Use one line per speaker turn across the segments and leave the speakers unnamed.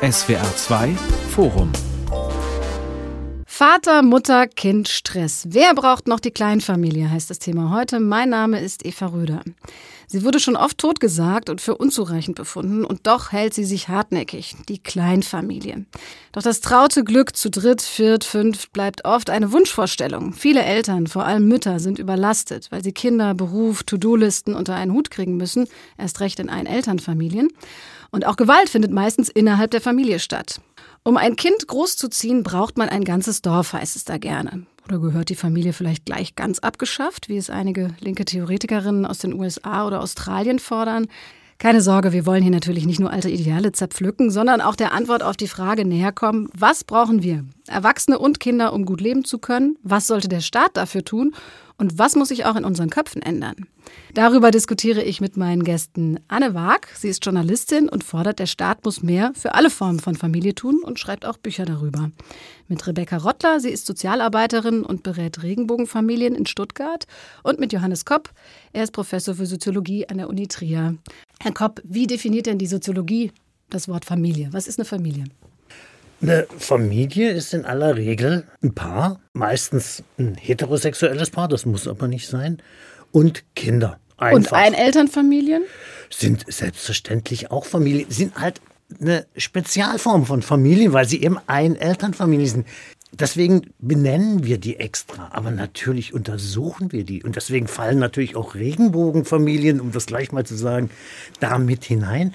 SWR 2 Forum
Vater, Mutter, Kind, Stress. Wer braucht noch die Kleinfamilie, heißt das Thema heute. Mein Name ist Eva Röder. Sie wurde schon oft totgesagt und für unzureichend befunden und doch hält sie sich hartnäckig, die Kleinfamilie. Doch das traute Glück zu dritt, viert, fünf bleibt oft eine Wunschvorstellung. Viele Eltern, vor allem Mütter, sind überlastet, weil sie Kinder, Beruf, To-Do-Listen unter einen Hut kriegen müssen, erst recht in Ein-Elternfamilien. Und auch Gewalt findet meistens innerhalb der Familie statt. Um ein Kind großzuziehen, braucht man ein ganzes Dorf, heißt es da gerne. Oder gehört die Familie vielleicht gleich ganz abgeschafft, wie es einige linke Theoretikerinnen aus den USA oder Australien fordern? Keine Sorge, wir wollen hier natürlich nicht nur alte Ideale zerpflücken, sondern auch der Antwort auf die Frage näherkommen, was brauchen wir? Erwachsene und Kinder, um gut leben zu können? Was sollte der Staat dafür tun? Und was muss sich auch in unseren Köpfen ändern? Darüber diskutiere ich mit meinen Gästen Anne Waag. Sie ist Journalistin und fordert, der Staat muss mehr für alle Formen von Familie tun und schreibt auch Bücher darüber. Mit Rebecca Rottler, sie ist Sozialarbeiterin und berät Regenbogenfamilien in Stuttgart. Und mit Johannes Kopp, er ist Professor für Soziologie an der Uni Trier. Herr Kopp, wie definiert denn die Soziologie das Wort Familie? Was ist eine Familie?
Eine Familie ist in aller Regel ein Paar, meistens ein heterosexuelles Paar, das muss aber nicht sein, und Kinder.
Einfach. Und Einelternfamilien?
Sind selbstverständlich auch Familien, sind halt eine Spezialform von Familien, weil sie eben Einelternfamilien sind. Deswegen benennen wir die extra, aber natürlich untersuchen wir die. Und deswegen fallen natürlich auch Regenbogenfamilien, um das gleich mal zu sagen, da mit hinein.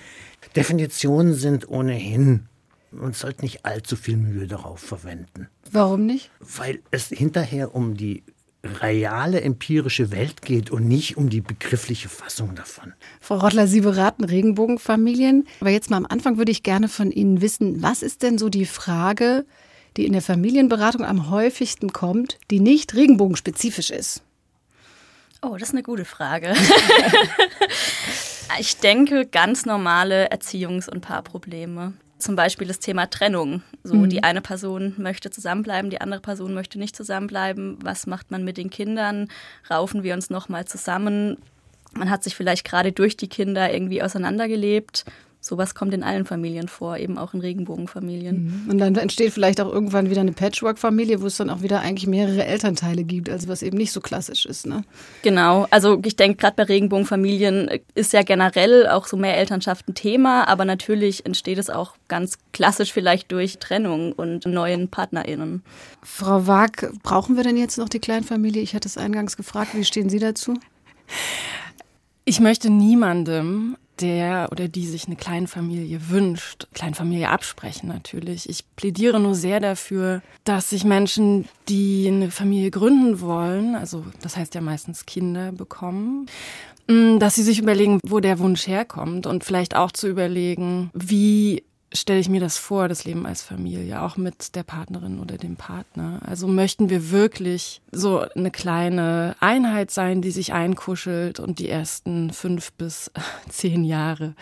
Definitionen sind ohnehin man sollte nicht allzu viel Mühe darauf verwenden.
Warum nicht?
Weil es hinterher um die reale empirische Welt geht und nicht um die begriffliche Fassung davon.
Frau Rottler, Sie beraten Regenbogenfamilien. Aber jetzt mal am Anfang würde ich gerne von Ihnen wissen, was ist denn so die Frage, die in der Familienberatung am häufigsten kommt, die nicht regenbogenspezifisch ist?
Oh, das ist eine gute Frage. ich denke, ganz normale Erziehungs- und Paarprobleme zum Beispiel das Thema Trennung. So, mhm. die eine Person möchte zusammenbleiben, die andere Person möchte nicht zusammenbleiben. Was macht man mit den Kindern? Raufen wir uns nochmal zusammen? Man hat sich vielleicht gerade durch die Kinder irgendwie auseinandergelebt sowas kommt in allen Familien vor, eben auch in Regenbogenfamilien.
Mhm. Und dann entsteht vielleicht auch irgendwann wieder eine Patchwork-Familie, wo es dann auch wieder eigentlich mehrere Elternteile gibt, also was eben nicht so klassisch ist. Ne?
Genau, also ich denke, gerade bei Regenbogenfamilien ist ja generell auch so mehr Elternschaft ein Thema, aber natürlich entsteht es auch ganz klassisch vielleicht durch Trennung und neuen PartnerInnen.
Frau Waag, brauchen wir denn jetzt noch die Kleinfamilie? Ich hatte es eingangs gefragt, wie stehen Sie dazu?
Ich möchte niemandem der oder die sich eine Kleinfamilie wünscht, Kleinfamilie absprechen natürlich. Ich plädiere nur sehr dafür, dass sich Menschen, die eine Familie gründen wollen, also das heißt ja meistens Kinder bekommen, mm, dass sie sich überlegen, wo der Wunsch herkommt und vielleicht auch zu überlegen, wie stelle ich mir das vor, das Leben als Familie, auch mit der Partnerin oder dem Partner. Also möchten wir wirklich so eine kleine Einheit sein, die sich einkuschelt und die ersten fünf bis zehn Jahre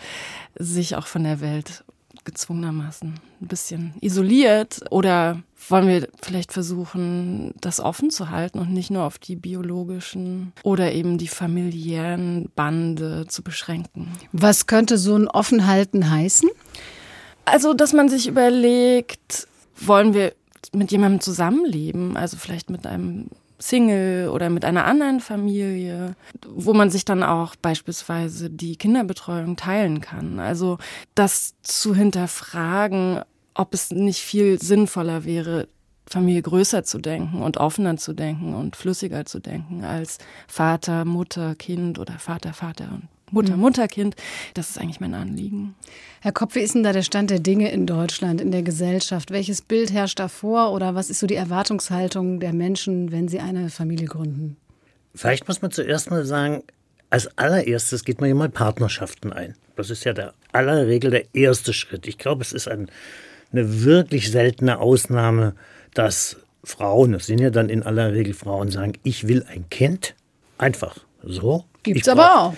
sich auch von der Welt gezwungenermaßen ein bisschen isoliert oder wollen wir vielleicht versuchen, das offen zu halten und nicht nur auf die biologischen oder eben die familiären Bande zu beschränken.
Was könnte so ein Offenhalten heißen?
Also, dass man sich überlegt, wollen wir mit jemandem zusammenleben, also vielleicht mit einem Single oder mit einer anderen Familie, wo man sich dann auch beispielsweise die Kinderbetreuung teilen kann. Also das zu hinterfragen, ob es nicht viel sinnvoller wäre, Familie größer zu denken und offener zu denken und flüssiger zu denken als Vater, Mutter, Kind oder Vater, Vater und Mutter, mhm. Mutterkind. Das ist eigentlich mein Anliegen.
Herr Kopp, wie ist denn da der Stand der Dinge in Deutschland, in der Gesellschaft? Welches Bild herrscht da vor oder was ist so die Erwartungshaltung der Menschen, wenn sie eine Familie gründen?
Vielleicht muss man zuerst mal sagen, als allererstes geht man ja mal Partnerschaften ein. Das ist ja der aller Regel der erste Schritt. Ich glaube, es ist ein, eine wirklich seltene Ausnahme, dass Frauen, das sind ja dann in aller Regel Frauen, sagen, ich will ein Kind. Einfach so.
Gibt's aber auch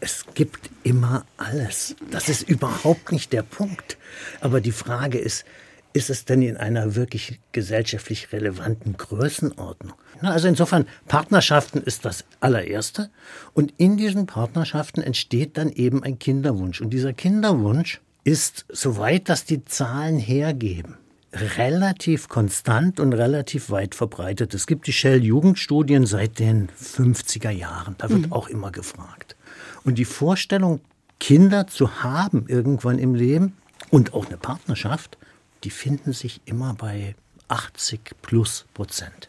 es gibt immer alles. Das ist überhaupt nicht der Punkt. Aber die Frage ist, ist es denn in einer wirklich gesellschaftlich relevanten Größenordnung? Also insofern, Partnerschaften ist das allererste. Und in diesen Partnerschaften entsteht dann eben ein Kinderwunsch. Und dieser Kinderwunsch ist, soweit das die Zahlen hergeben, relativ konstant und relativ weit verbreitet. Es gibt die Shell-Jugendstudien seit den 50er Jahren. Da wird mhm. auch immer gefragt. Und die Vorstellung, Kinder zu haben irgendwann im Leben und auch eine Partnerschaft, die finden sich immer bei 80 plus Prozent.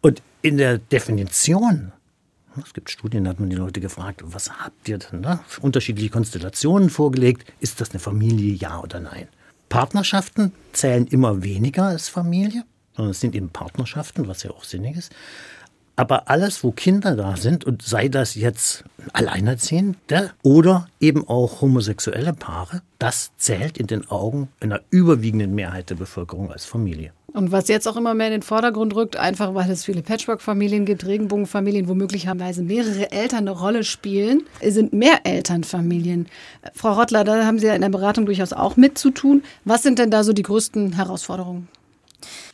Und in der Definition, es gibt Studien, da hat man die Leute gefragt, was habt ihr denn? Ne? Unterschiedliche Konstellationen vorgelegt. Ist das eine Familie, ja oder nein? Partnerschaften zählen immer weniger als Familie, sondern es sind eben Partnerschaften, was ja auch sinnig ist. Aber alles, wo Kinder da sind, und sei das jetzt Alleinerziehende oder eben auch homosexuelle Paare, das zählt in den Augen einer überwiegenden Mehrheit der Bevölkerung als Familie.
Und was jetzt auch immer mehr in den Vordergrund rückt, einfach weil es viele Patchwork-Familien gibt, Regenbogenfamilien, wo möglicherweise mehrere Eltern eine Rolle spielen, sind Mehrelternfamilien. Frau Rottler, da haben Sie ja in der Beratung durchaus auch mit zu tun. Was sind denn da so die größten Herausforderungen?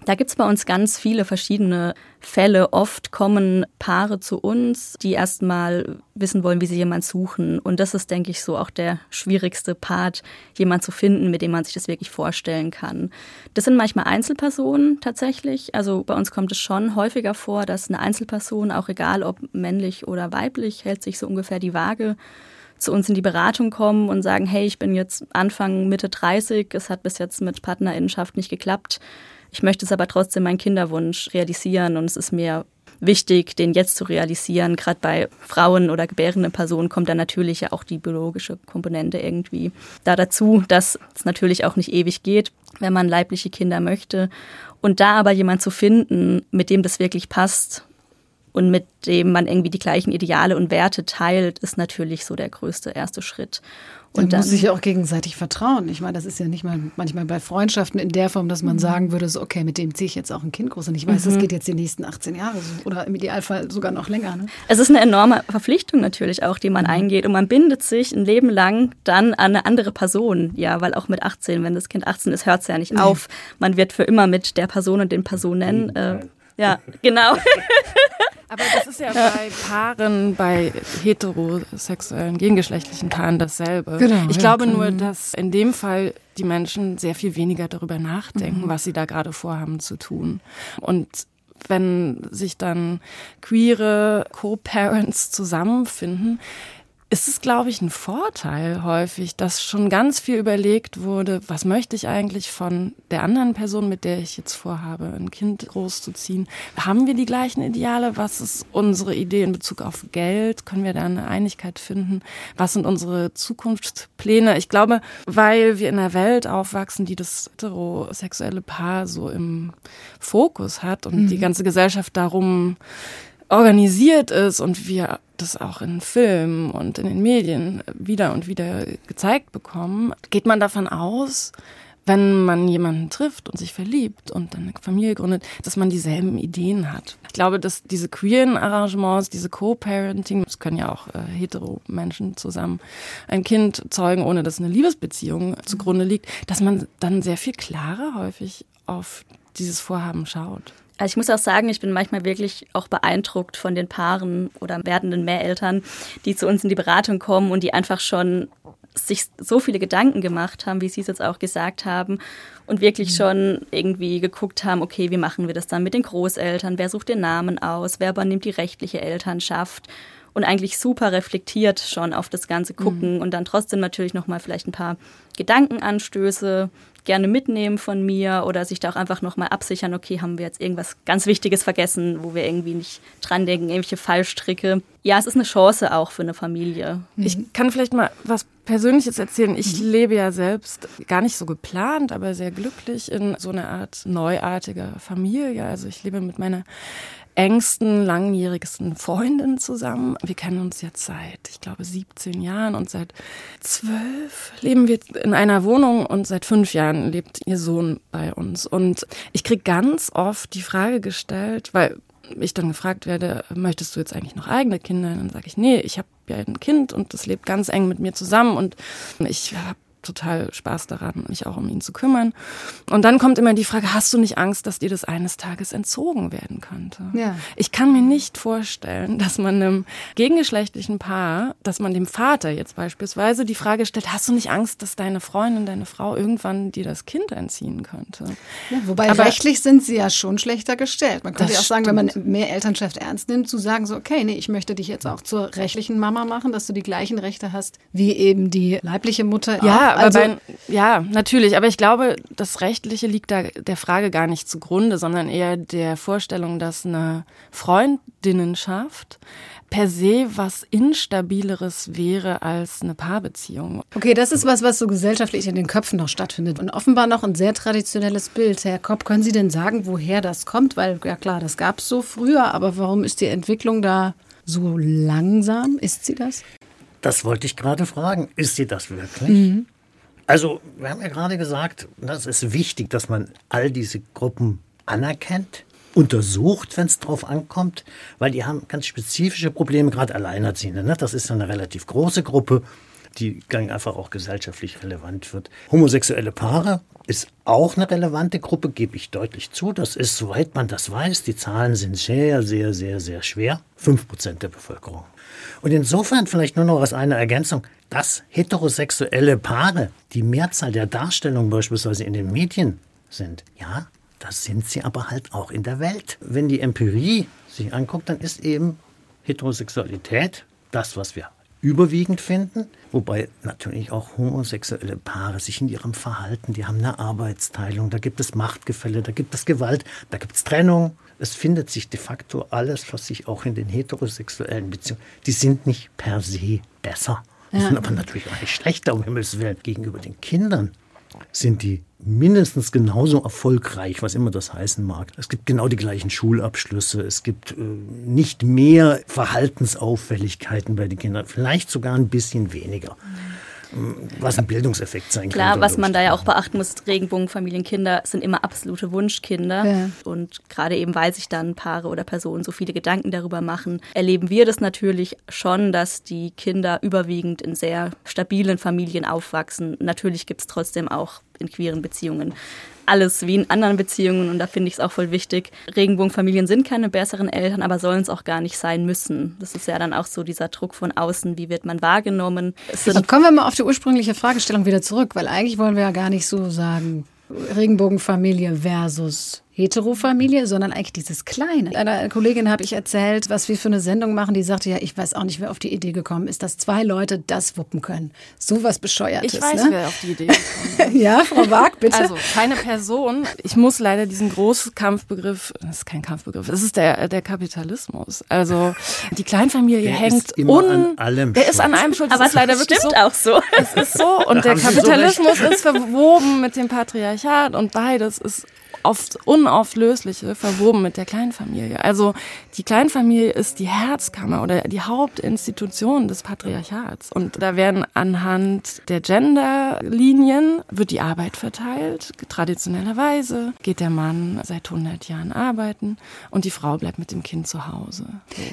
Da gibt es bei uns ganz viele verschiedene Fälle. Oft kommen Paare zu uns, die erstmal wissen wollen, wie sie jemanden suchen. Und das ist, denke ich, so auch der schwierigste Part, jemanden zu finden, mit dem man sich das wirklich vorstellen kann. Das sind manchmal Einzelpersonen tatsächlich. Also bei uns kommt es schon häufiger vor, dass eine Einzelperson, auch egal ob männlich oder weiblich, hält sich so ungefähr die Waage zu uns in die Beratung kommen und sagen, hey, ich bin jetzt Anfang, Mitte 30, es hat bis jetzt mit Partnerinnenschaft nicht geklappt. Ich möchte es aber trotzdem meinen Kinderwunsch realisieren und es ist mir wichtig, den jetzt zu realisieren. Gerade bei Frauen oder gebärenden Personen kommt dann natürlich ja auch die biologische Komponente irgendwie da dazu, dass es natürlich auch nicht ewig geht, wenn man leibliche Kinder möchte. Und da aber jemand zu finden, mit dem das wirklich passt und mit dem man irgendwie die gleichen Ideale und Werte teilt, ist natürlich so der größte erste Schritt.
Und man muss sich ja auch gegenseitig vertrauen. Ich meine, das ist ja nicht mal manchmal bei Freundschaften in der Form, dass man mhm. sagen würde, so, okay, mit dem ziehe ich jetzt auch ein Kind groß und ich weiß, mhm. das geht jetzt die nächsten 18 Jahre so, oder im Idealfall sogar noch länger. Ne?
Es ist eine enorme Verpflichtung natürlich auch, die man mhm. eingeht und man bindet sich ein Leben lang dann an eine andere Person. Ja, weil auch mit 18, wenn das Kind 18 ist, hört es ja nicht nee. auf. Man wird für immer mit der Person und den Personen. Äh, ja, genau.
Aber das ist ja, ja, bei Paaren, bei heterosexuellen, gegengeschlechtlichen Paaren dasselbe. Genau, ich ja, glaube nur, dass in dem Fall die Menschen sehr viel weniger darüber nachdenken, mhm. was sie da gerade vorhaben zu tun. Und wenn sich dann queere Co-Parents zusammenfinden, ist es, glaube ich, ein Vorteil häufig, dass schon ganz viel überlegt wurde, was möchte ich eigentlich von der anderen Person, mit der ich jetzt vorhabe, ein Kind großzuziehen. Haben wir die gleichen Ideale? Was ist unsere Idee in Bezug auf Geld? Können wir da eine Einigkeit finden? Was sind unsere Zukunftspläne? Ich glaube, weil wir in einer Welt aufwachsen, die das heterosexuelle Paar so im Fokus hat und mhm. die ganze Gesellschaft darum organisiert ist und wir das auch in Filmen und in den Medien wieder und wieder gezeigt bekommen, geht man davon aus, wenn man jemanden trifft und sich verliebt und eine Familie gründet, dass man dieselben Ideen hat. Ich glaube, dass diese queeren Arrangements, diese Co-Parenting, das können ja auch äh, hetero Menschen zusammen ein Kind zeugen, ohne dass eine Liebesbeziehung zugrunde liegt, dass man dann sehr viel klarer häufig auf dieses Vorhaben schaut.
Also ich muss auch sagen, ich bin manchmal wirklich auch beeindruckt von den Paaren oder werdenden Mehreltern, die zu uns in die Beratung kommen und die einfach schon sich so viele Gedanken gemacht haben, wie Sie es jetzt auch gesagt haben, und wirklich mhm. schon irgendwie geguckt haben, okay, wie machen wir das dann mit den Großeltern? Wer sucht den Namen aus? Wer übernimmt die rechtliche Elternschaft? Und eigentlich super reflektiert schon auf das Ganze gucken mhm. und dann trotzdem natürlich nochmal vielleicht ein paar Gedankenanstöße gerne mitnehmen von mir oder sich da auch einfach nochmal absichern, okay, haben wir jetzt irgendwas ganz Wichtiges vergessen, wo wir irgendwie nicht dran denken, irgendwelche Fallstricke. Ja, es ist eine Chance auch für eine Familie.
Ich kann vielleicht mal was Persönliches erzählen. Ich mhm. lebe ja selbst gar nicht so geplant, aber sehr glücklich in so einer Art neuartiger Familie. Also ich lebe mit meiner engsten, langjährigsten Freundin zusammen. Wir kennen uns jetzt seit, ich glaube, 17 Jahren und seit zwölf leben wir in einer Wohnung und seit fünf Jahren lebt ihr Sohn bei uns. Und ich kriege ganz oft die Frage gestellt, weil ich dann gefragt werde, möchtest du jetzt eigentlich noch eigene Kinder? Und dann sage ich, nee, ich habe ja ein Kind und das lebt ganz eng mit mir zusammen und ich habe total Spaß daran, mich auch um ihn zu kümmern. Und dann kommt immer die Frage, hast du nicht Angst, dass dir das eines Tages entzogen werden könnte?
Ja.
Ich kann mir nicht vorstellen, dass man einem gegengeschlechtlichen Paar, dass man dem Vater jetzt beispielsweise die Frage stellt, hast du nicht Angst, dass deine Freundin, deine Frau irgendwann dir das Kind entziehen könnte?
Ja, wobei
Aber-
rechtlich sind sie ja schon schlechter gestellt. Man könnte ja auch sagen, wenn man mehr Elternschaft ernst nimmt, zu sagen so, okay, nee, ich möchte dich jetzt auch zur rechtlichen Mama machen, dass du die gleichen Rechte hast wie eben die leibliche Mutter.
Ja. Aber
also,
bei, ja, natürlich. Aber ich glaube, das Rechtliche liegt da der Frage gar nicht zugrunde, sondern eher der Vorstellung, dass eine Freundinnenschaft per se was Instabileres wäre als eine Paarbeziehung.
Okay, das ist was, was so gesellschaftlich in den Köpfen noch stattfindet. Und offenbar noch ein sehr traditionelles Bild. Herr Kopp, können Sie denn sagen, woher das kommt? Weil, ja klar, das gab es so früher, aber warum ist die Entwicklung da so langsam? Ist sie das?
Das wollte ich gerade fragen. Ist sie das wirklich? Also, wir haben ja gerade gesagt, das ist wichtig, dass man all diese Gruppen anerkennt, untersucht, wenn es drauf ankommt, weil die haben ganz spezifische Probleme, gerade Alleinerziehende. Ne? Das ist eine relativ große Gruppe, die einfach auch gesellschaftlich relevant wird. Homosexuelle Paare ist auch eine relevante Gruppe, gebe ich deutlich zu. Das ist, soweit man das weiß, die Zahlen sind sehr, sehr, sehr, sehr schwer. Fünf Prozent der Bevölkerung. Und insofern vielleicht nur noch als eine Ergänzung, dass heterosexuelle Paare die Mehrzahl der Darstellungen beispielsweise in den Medien sind. Ja, das sind sie aber halt auch in der Welt. Wenn die Empirie sich anguckt, dann ist eben Heterosexualität das, was wir überwiegend finden, wobei natürlich auch homosexuelle Paare sich in ihrem Verhalten, die haben eine Arbeitsteilung, da gibt es Machtgefälle, da gibt es Gewalt, da gibt es Trennung. Es findet sich de facto alles, was sich auch in den heterosexuellen Beziehungen, die sind nicht per se besser, die sind aber natürlich auch nicht schlechter, um Himmels Willen. Gegenüber den Kindern sind die mindestens genauso erfolgreich, was immer das heißen mag. Es gibt genau die gleichen Schulabschlüsse, es gibt äh, nicht mehr Verhaltensauffälligkeiten bei den Kindern, vielleicht sogar ein bisschen weniger. Was ein Bildungseffekt sein
Klar,
kann.
was man da ja auch beachten muss, Regenbogenfamilienkinder sind immer absolute Wunschkinder.
Ja.
Und gerade eben, weil sich dann Paare oder Personen so viele Gedanken darüber machen, erleben wir das natürlich schon, dass die Kinder überwiegend in sehr stabilen Familien aufwachsen. Natürlich gibt es trotzdem auch in queeren Beziehungen alles wie in anderen Beziehungen und da finde ich es auch voll wichtig. Regenbogenfamilien sind keine besseren Eltern, aber sollen es auch gar nicht sein müssen. Das ist ja dann auch so dieser Druck von außen, wie wird man wahrgenommen.
Kommen wir mal auf die ursprüngliche Fragestellung wieder zurück, weil eigentlich wollen wir ja gar nicht so sagen, Regenbogenfamilie versus Heterofamilie, sondern eigentlich dieses Kleine. Einer Kollegin habe ich erzählt, was wir für eine Sendung machen, die sagte, ja, ich weiß auch nicht, wer auf die Idee gekommen ist, dass zwei Leute das wuppen können. So was Bescheuertes.
Ich weiß,
ne?
wer auf die Idee gekommen ist.
Ja, Frau Wag, bitte.
Also keine Person. Ich muss leider diesen großen Kampfbegriff, das ist kein Kampfbegriff, es ist der, der Kapitalismus. Also die Kleinfamilie
Der
hängt
ist immer
un,
an allem
Der ist an
schuld.
einem schuld. Das
aber
ist leider wirklich
stimmt
so.
auch so.
Es ist so. Und
Da
der
Sie so
Kapitalismus ist verwoben mit dem Patriarchat und beides ist oft unauflösliche verwoben mit der Kleinfamilie. Also die Kleinfamilie ist die Herzkammer oder die Hauptinstitution des Patriarchats. Und da werden anhand der Genderlinien wird die Arbeit verteilt. Traditionellerweise geht der Mann seit 100 Jahren arbeiten und die Frau bleibt mit dem Kind zu Hause.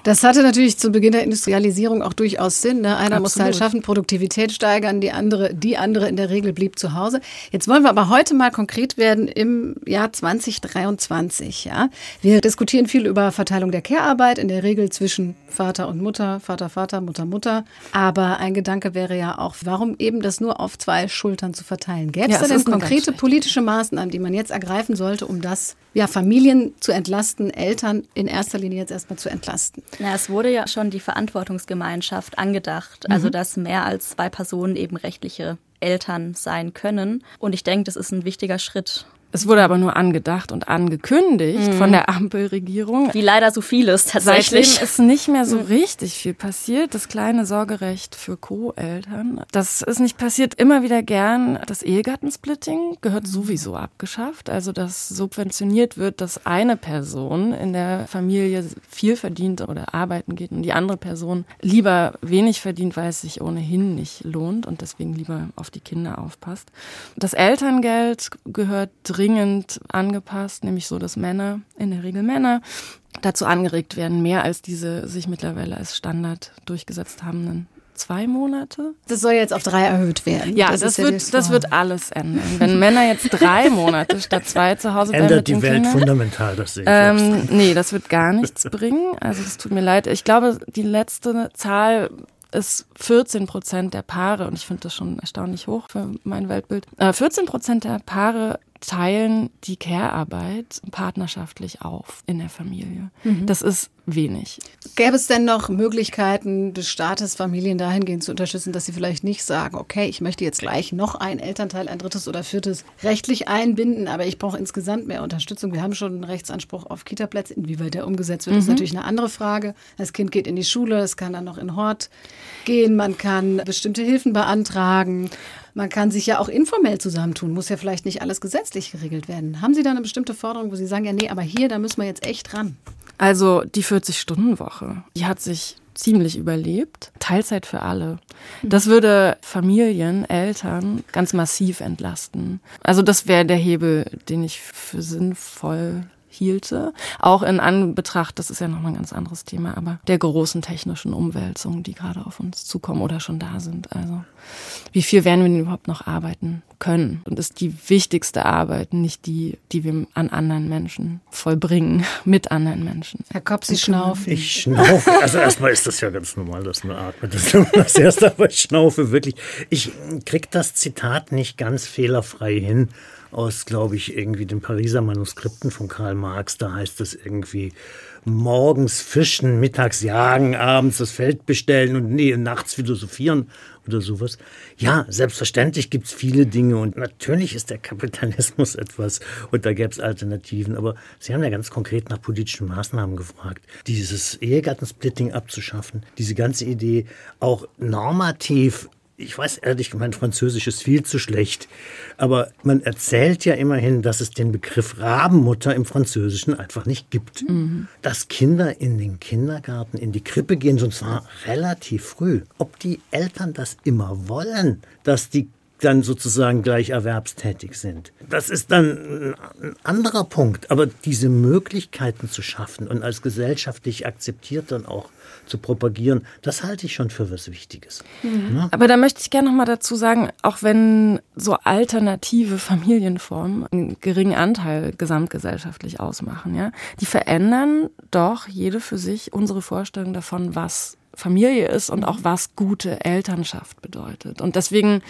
Das hatte natürlich zu Beginn der Industrialisierung auch durchaus Sinn. Ne? Einer musste halt
Absolut.
schaffen, Produktivität steigern, die andere, die andere in der Regel blieb zu Hause. Jetzt wollen wir aber heute mal konkret werden im Jahr 2023. Ja? Wir diskutieren viel über Verteilung der Care-Arbeit, in der Regel zwischen Vater und Mutter, Vater, Vater, Mutter, Mutter. Aber ein Gedanke wäre ja auch, warum eben das nur auf zwei Schultern zu verteilen? Gäbe
Ja,
es da
es
denn konkrete politische Maßnahmen, die man jetzt ergreifen sollte, um das, ja, Familien zu entlasten, Eltern in erster Linie jetzt erstmal zu entlasten?
Ja, es wurde ja schon die Verantwortungsgemeinschaft angedacht, also dass mehr als zwei Personen eben rechtliche Eltern sein können. Und ich denke, das ist ein wichtiger Schritt.
Es wurde aber nur angedacht und angekündigt von der Ampelregierung.
Wie leider so vieles tatsächlich.
Seitdem ist nicht mehr so richtig viel passiert. Das kleine Sorgerecht für Co-Eltern. Das ist nicht passiert. Immer wieder gern. Das Ehegattensplitting gehört sowieso abgeschafft. Also, dass subventioniert wird, dass eine Person in der Familie viel verdient oder arbeiten geht und die andere Person lieber wenig verdient, weil es sich ohnehin nicht lohnt und deswegen lieber auf die Kinder aufpasst. Das Elterngeld gehört dringend angepasst, nämlich so, dass Männer, in der Regel Männer, dazu angeregt werden, mehr als diese sich mittlerweile als Standard durchgesetzt habenden zwei Monate.
Das soll jetzt auf drei erhöht werden.
Ja, das, das wird, das wird alles ändern. Wenn Männer jetzt drei Monate statt zwei zu Hause bleiben
Ändert die Welt Kindern, fundamental, das sehe ich
ähm, Nee, das wird gar nichts bringen. Also das tut mir leid. Ich glaube, die letzte Zahl ist 14 Prozent der Paare, und ich finde das schon erstaunlich hoch für mein Weltbild, äh, 14 Prozent der Paare teilen die Care-Arbeit partnerschaftlich auf in der Familie. Mhm. Das ist wenig.
Gäbe es denn noch Möglichkeiten des Staates, Familien dahingehend zu unterstützen, dass sie vielleicht nicht sagen, okay, ich möchte jetzt gleich noch ein Elternteil, ein drittes oder viertes rechtlich einbinden, aber ich brauche insgesamt mehr Unterstützung. Wir haben schon einen Rechtsanspruch auf Kitaplätze. Inwieweit der umgesetzt wird, mhm. ist natürlich eine andere Frage. Das Kind geht in die Schule, es kann dann noch in Hort gehen, man kann bestimmte Hilfen beantragen. Man kann sich ja auch informell zusammentun, muss ja vielleicht nicht alles gesetzlich geregelt werden. Haben Sie da eine bestimmte Forderung, wo Sie sagen, ja, nee, aber hier, da müssen wir jetzt echt ran?
Also die 40-Stunden-Woche, die hat sich ziemlich überlebt. Teilzeit für alle. Das würde Familien, Eltern ganz massiv entlasten. Also das wäre der Hebel, den ich für sinnvoll hielte. Auch in Anbetracht, das ist ja nochmal ein ganz anderes Thema, aber der großen technischen Umwälzungen, die gerade auf uns zukommen oder schon da sind. Also wie viel werden wir denn überhaupt noch arbeiten können? Und ist die wichtigste Arbeit nicht die, die wir an anderen Menschen vollbringen, mit anderen Menschen.
Herr Kopp, Sie schnaufen.
Ich schnaufe. Also erstmal ist das ja ganz normal, dass man atmet. Das ist das erste, aber ich schnaufe wirklich. Ich krieg das Zitat nicht ganz fehlerfrei hin aus, glaube ich, irgendwie den Pariser Manuskripten von Karl Marx. Da heißt es irgendwie, morgens fischen, mittags jagen, abends das Feld bestellen und nee, nachts philosophieren oder sowas. Ja, selbstverständlich gibt es viele Dinge und natürlich ist der Kapitalismus etwas und da gäbe es Alternativen. Aber Sie haben ja ganz konkret nach politischen Maßnahmen gefragt. Dieses Ehegattensplitting abzuschaffen, diese ganze Idee auch normativ ich weiß ehrlich, mein Französisch ist viel zu schlecht, aber man erzählt ja immerhin, dass es den Begriff Rabenmutter im Französischen einfach nicht gibt. Mhm. Dass Kinder in den Kindergarten, in die Krippe gehen, und zwar relativ früh. Ob die Eltern das immer wollen, dass die dann sozusagen gleich erwerbstätig sind. Das ist dann ein anderer Punkt. Aber diese Möglichkeiten zu schaffen und als gesellschaftlich akzeptiert dann auch zu propagieren, das halte ich schon für was Wichtiges.
Mhm. Ja? Aber da möchte ich gerne noch mal dazu sagen, auch wenn so alternative Familienformen einen geringen Anteil gesamtgesellschaftlich ausmachen, ja, die verändern doch jede für sich unsere Vorstellung davon, was Familie ist und auch was gute Elternschaft bedeutet. Und deswegen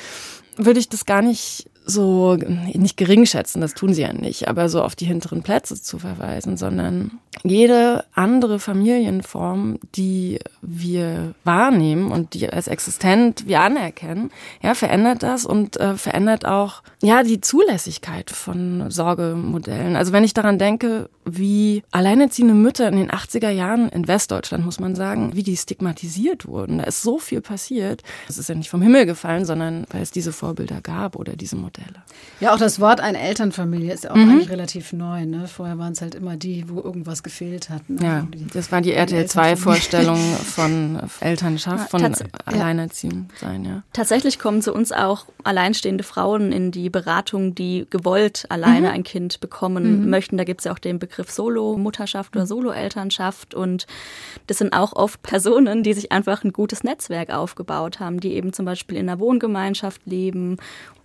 würde ich das gar nicht so nicht gering schätzen, das tun sie ja nicht, aber so auf die hinteren Plätze zu verweisen, sondern jede andere Familienform, die wir wahrnehmen und die als existent wir anerkennen, ja, verändert das und äh, verändert auch ja die Zulässigkeit von Sorgemodellen. Also wenn ich daran denke, wie alleinerziehende Mütter in den 80er Jahren in Westdeutschland, muss man sagen, wie die stigmatisiert wurden. Da ist so viel passiert. Das ist ja nicht vom Himmel gefallen, sondern weil es diese Vorbilder gab oder diese Modelle.
Ja, auch das Wort eine Elternfamilie ist ja auch mhm. eigentlich relativ neu. Ne? Vorher waren es halt immer die, wo irgendwas gefehlt hat. Ne?
Ja, das war die RTL 2-Vorstellung von Elternschaft, von Alleinerziehung sein. Ja.
Tatsächlich kommen zu uns auch alleinstehende Frauen in die Beratung, die gewollt alleine mhm. ein Kind bekommen mhm. möchten. Da gibt es ja auch den Begriff Solo-Mutterschaft oder mhm. Solo-Elternschaft. Und das sind auch oft Personen, die sich einfach ein gutes Netzwerk aufgebaut haben, die eben zum Beispiel in einer Wohngemeinschaft leben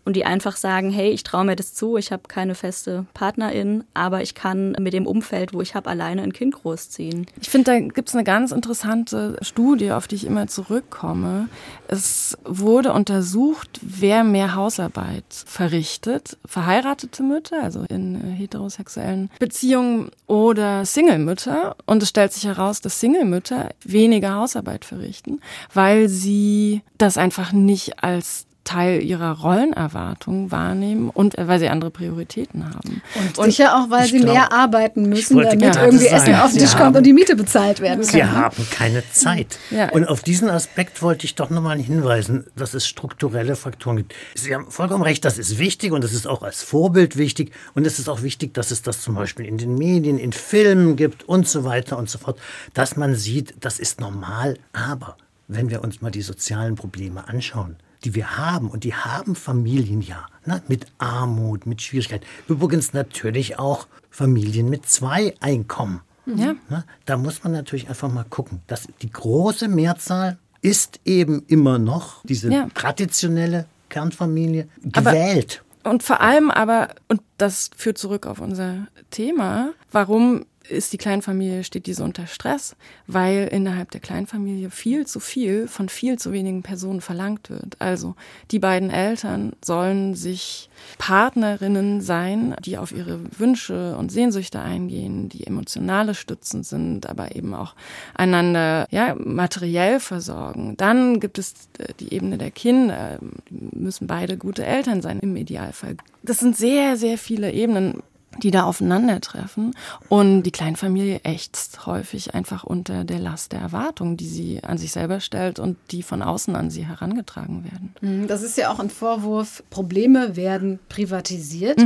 und die einfach sagen, hey, ich traue mir das zu, ich habe keine feste Partnerin, aber ich kann mit dem Umfeld, wo ich habe, alleine ein Kind großziehen.
Ich finde, da gibt es eine ganz interessante Studie, auf die ich immer zurückkomme. Es wurde untersucht, wer mehr Hausarbeit verrichtet. Verheiratete Mütter, also in heterosexuellen Beziehungen oder Single-Mütter. Und es stellt sich heraus, dass Single-Mütter weniger Hausarbeit verrichten, weil sie das einfach nicht als Teil ihrer Rollenerwartung wahrnehmen und äh, weil sie andere Prioritäten haben.
Und, und sicher auch, weil sie glaub, mehr arbeiten müssen, damit irgendwie Essen auf den Tisch kommt haben, und die Miete bezahlt werden kann.
Sie ne? haben keine Zeit. Ja. Und auf diesen Aspekt wollte ich doch nochmal hinweisen, dass es strukturelle Faktoren gibt. Sie haben vollkommen recht, das ist wichtig und das ist auch als Vorbild wichtig. Und es ist auch wichtig, dass es das zum Beispiel in den Medien, in Filmen gibt und so weiter und so fort, dass man sieht, das ist normal. Aber wenn wir uns mal die sozialen Probleme anschauen, die wir haben, und die haben Familien ja, ne, mit Armut, mit Schwierigkeiten. Übrigens natürlich auch Familien mit zwei Einkommen. Ja. Ne, da muss man natürlich einfach mal gucken, dass die große Mehrzahl ist eben immer noch diese
Ja.
traditionelle Kernfamilie
Aber-
gewählt.
Und vor allem aber, und das führt zurück auf unser Thema, warum ist die Kleinfamilie, steht diese unter Stress? Weil innerhalb der Kleinfamilie viel zu viel von viel zu wenigen Personen verlangt wird. Also die beiden Eltern sollen sich Partnerinnen sein, die auf ihre Wünsche und Sehnsüchte eingehen, die emotionale Stützen sind, aber eben auch einander ja, materiell versorgen. Dann gibt es äh, die Ebene der Kinder, Die müssen beide gute Eltern sein im Idealfall. Das sind sehr, sehr viele Ebenen, die da aufeinandertreffen. Und die Kleinfamilie ächzt häufig einfach unter der Last der Erwartungen, die sie an sich selber stellt und die von außen an sie herangetragen werden.
Mhm, Das ist ja auch ein Vorwurf. Probleme werden privatisiert.